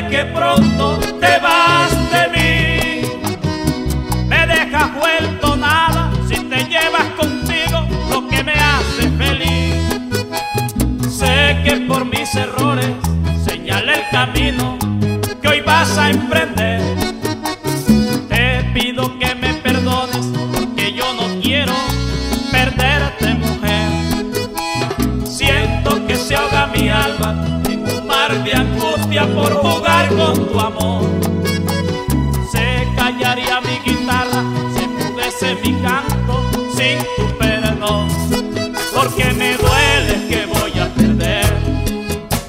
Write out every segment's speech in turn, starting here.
que pronto te vas de mí. Me dejas vuelto nada si te llevas contigo lo que me hace feliz. Sé que por mis errores señalé el camino que hoy vas a emprender. Te pido que me perdones porque yo no quiero perderte, mujer. Siento que se ahoga mi alma por jugar con tu amor. Se callaría mi guitarra, se mudece mi canto sin tu perdón. Porque me duele que voy a perder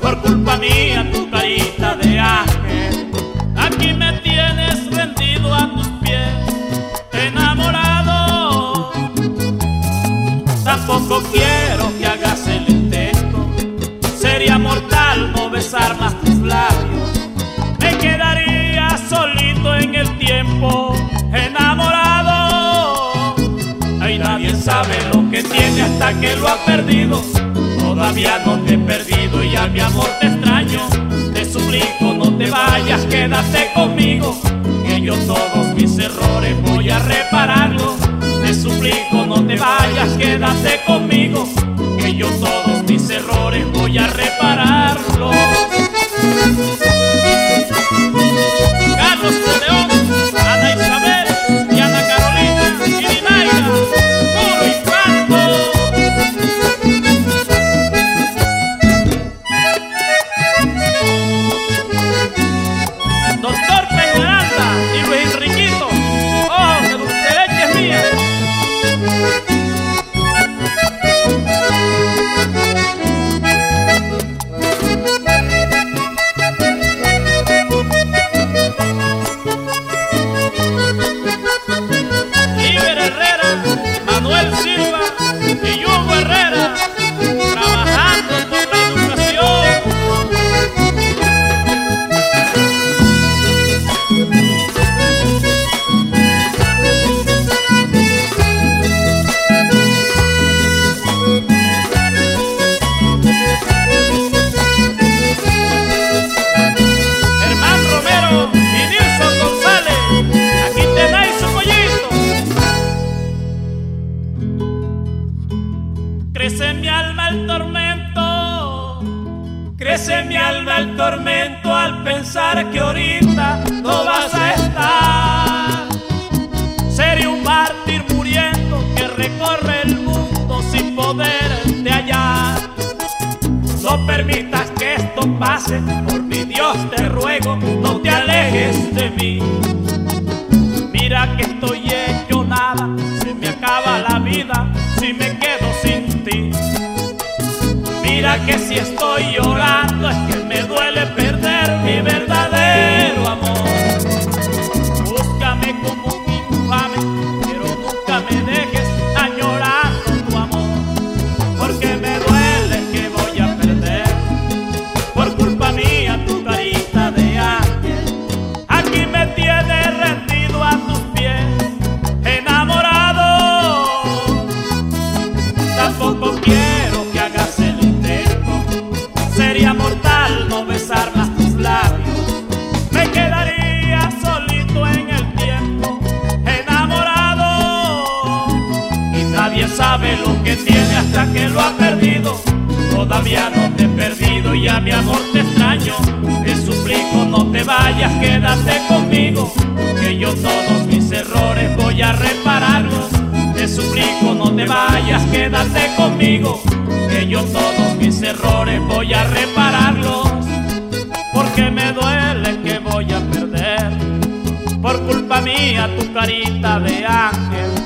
por culpa mía tu carita de ángel. Aquí me tienes rendido a tus Ay, nadie sabe lo que tiene hasta que lo ha perdido. Todavía no te he perdido y a mi amor te extraño. Te suplico, no te vayas, quédate conmigo. Que yo todos mis errores voy a repararlos. Te suplico, no te vayas, quédate conmigo. Crece en mi alma el tormento, crece en mi alma el tormento al pensar que ahorita no vas a estar. Seré un mártir muriendo que recorre el mundo sin poder de hallar. No permitas que esto pase, por mi Dios te ruego, no te alejes de mí. Que si estoy llorando es que nadie sabe lo que tiene hasta que lo ha perdido. Todavía no te he perdido y a mi amor te extraño. Te suplico no te vayas, quédate conmigo. Que yo todos mis errores voy a repararlos. Te suplico no te vayas, quédate conmigo. Que yo todos mis errores voy a repararlos. Porque me duele que voy a perder. Por culpa mía tu carita de ángel